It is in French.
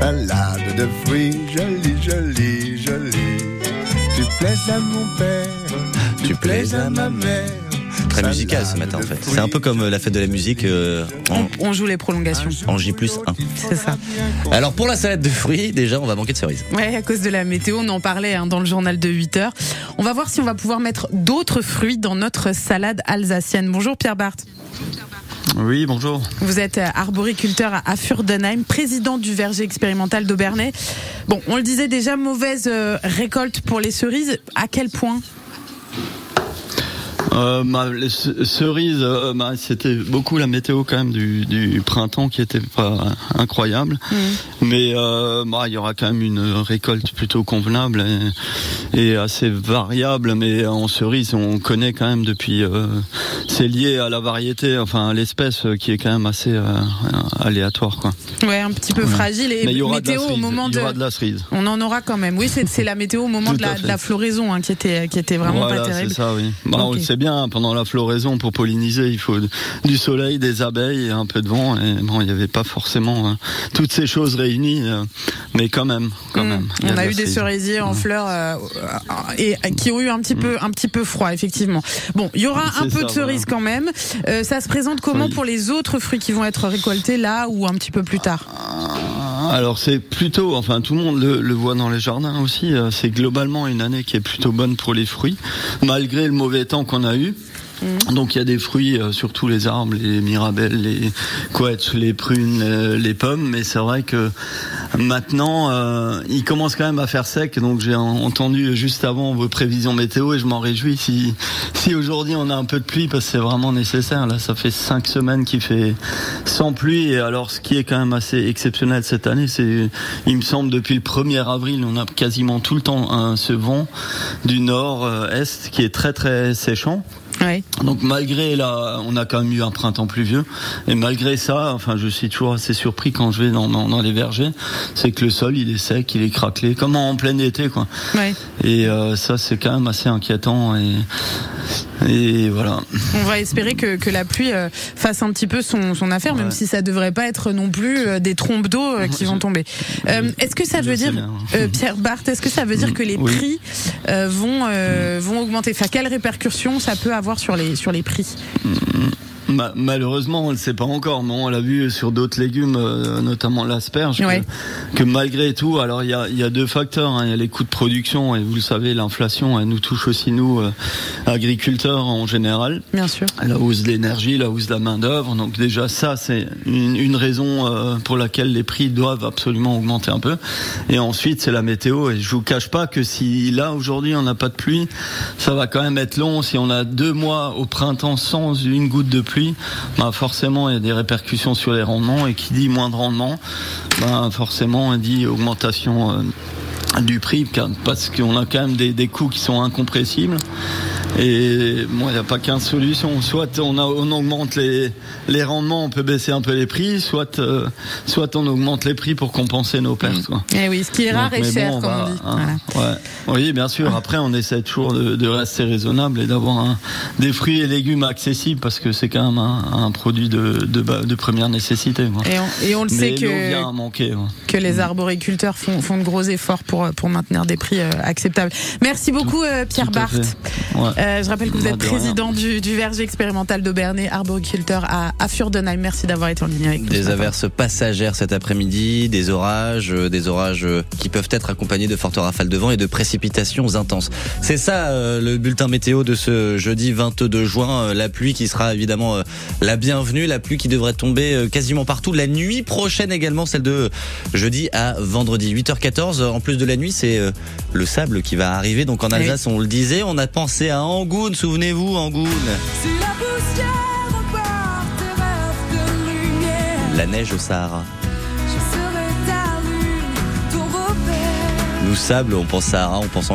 salade de fruits, jolie, jolie, jolie. Tu plais à mon père, tu plais à ma mère. Très musical ce matin en fait. C'est un peu comme la fête de la musique euh, en, On joue les prolongations. en J plus 1. C'est ça. Alors pour la salade de fruits, déjà on va manquer de cerises. Ouais, à cause de la météo, on en parlait hein, dans le journal de 8 heures. On va voir si on va pouvoir mettre d'autres fruits dans notre salade alsacienne. Bonjour Pierre Barthes. Oui, bonjour. Vous êtes arboriculteur à Furdenheim, président du verger expérimental d'Aubernay. Bon, on le disait déjà, mauvaise euh, récolte pour les cerises. À quel point? Euh, les ce- cerises, euh, bah, c'était beaucoup la météo quand même du, du printemps qui était pas incroyable. Mais euh, bah, il y aura quand même une récolte plutôt convenable et, et assez variable. Mais en cerises, on connaît quand même depuis. c'est lié à la variété, enfin à l'espèce qui est quand même assez aléatoire. Quoi. Ouais, un petit peu fragile et Mais il y aura de la météo au cerise. moment il y de. aura de la cerise. On en aura quand même. Oui, c'est la météo au moment de la, de floraison hein, qui était qui était vraiment voilà, pas terrible. c'est ça, oui. Bah, On bien, pendant la floraison, pour polliniser, il faut du soleil, des abeilles et un peu de vent. Et bon, il n'y avait pas forcément euh, toutes ces choses réunies, euh, mais quand même, quand Mm. même. On a eu des cerisiers en fleurs euh, et qui ont eu un petit peu un petit peu froid effectivement. Bon, il y aura un peu ça, de cerises quand même. Euh, ça se présente comment Oui. pour les autres fruits qui vont être récoltés là ou un petit peu plus tard? Alors c'est plutôt, enfin tout le monde le, voit dans les jardins aussi, euh, c'est globalement une année qui est plutôt bonne pour les fruits, malgré le mauvais temps qu'on a eu. Donc il y a des fruits, euh, surtout les arbres, les mirabelles, les couettes, les prunes, euh, les pommes, mais c'est vrai que maintenant euh, il commence quand même à faire sec. Donc j'ai en- entendu juste avant vos prévisions météo et je m'en réjouis si, aujourd'hui on a un peu de pluie parce que c'est vraiment nécessaire. Là ça fait cinq semaines qu'il fait sans pluie et alors ce qui est quand même assez exceptionnel cette année, c'est il me semble depuis le 1er avril on a quasiment tout le temps ce vent du nord-est qui est très très séchant. Donc malgré là, on a quand même eu un printemps pluvieux, et malgré ça, enfin je suis toujours assez surpris quand je vais dans, dans, dans les vergers, c'est que le sol il est sec, il est craquelé, comme en plein été quoi. Et euh, ça c'est quand même assez inquiétant et et voilà. On va espérer que, que la pluie euh, fasse un petit peu son, son affaire, même si ça devrait pas être non plus euh, des trompes d'eau qui vont tomber. Euh, est-ce que ça veut dire, euh, Pierre Barthes, est-ce que ça veut dire que les Oui. prix vont vont augmenter? Enfin, quelles répercussions ça peut avoir sur les sur les prix Ma- malheureusement, on ne le sait pas encore, mais on l'a vu sur d'autres légumes, euh, notamment l'asperge, que- Ouais. que, malgré tout, alors il y a, il y a deux facteurs. hein. Il y a les coûts de production, et vous le savez, l'inflation, elle nous touche aussi nous, euh, agriculteurs en général. Bien sûr. La hausse de l'énergie, la hausse de la main d'œuvre. Donc déjà ça, c'est une, une raison euh, pour laquelle les prix doivent absolument augmenter un peu. Et ensuite, c'est la météo. Et je vous cache pas que si là aujourd'hui on n'a pas de pluie, ça va quand même être long. Si on a deux mois au printemps sans une goutte de pluie, bah forcément il y a des répercussions sur les rendements. Et qui dit moins de rendement, bah forcément dit augmentation. Du prix parce qu'on a quand même des, des coûts qui sont incompressibles et moi il n'y a pas qu'une solution soit on, a, on augmente les, les rendements on peut baisser un peu les prix soit euh, soit on augmente les prix pour compenser nos pertes quoi. Eh oui, ce qui est rare Donc, et cher, bon, comme bah, on dit. hein, Voilà. ouais. Oui, bien sûr. Après, on essaie toujours de, de rester raisonnable et d'avoir des fruits et légumes accessibles parce que c'est quand même un, un produit de, de, de première nécessité. quoi. Et on, et on le Mais sait que vient à manquer. ouais. que les arboriculteurs font, font de gros efforts pour, pour maintenir des prix euh, acceptables. Merci beaucoup euh, Pierre Barthes. Ouais. Euh, je rappelle que vous êtes président du, du verger expérimental d'Aubernay, arboriculteur à, à Furdenheim. Merci d'avoir été en ligne avec nous. Des averses passagères cet après-midi, des orages, des orages qui peuvent être accompagnés de fortes rafales de vent et de précipitations intenses. C'est ça euh, le bulletin météo de ce jeudi 22 juin. Euh, La pluie qui sera évidemment euh, la bienvenue, la pluie qui devrait tomber quasiment partout. La nuit prochaine également, celle de jeudi à vendredi 8h14. En plus de la nuit, c'est euh, le sable qui va arriver. Donc en oui. Alsace, on le disait, on a pensé à Angoune. Souvenez-vous, Angoune. Si la neige au Sahara. je serai ta lune, ton repère. Nous, sable, on pense Sahara, on pense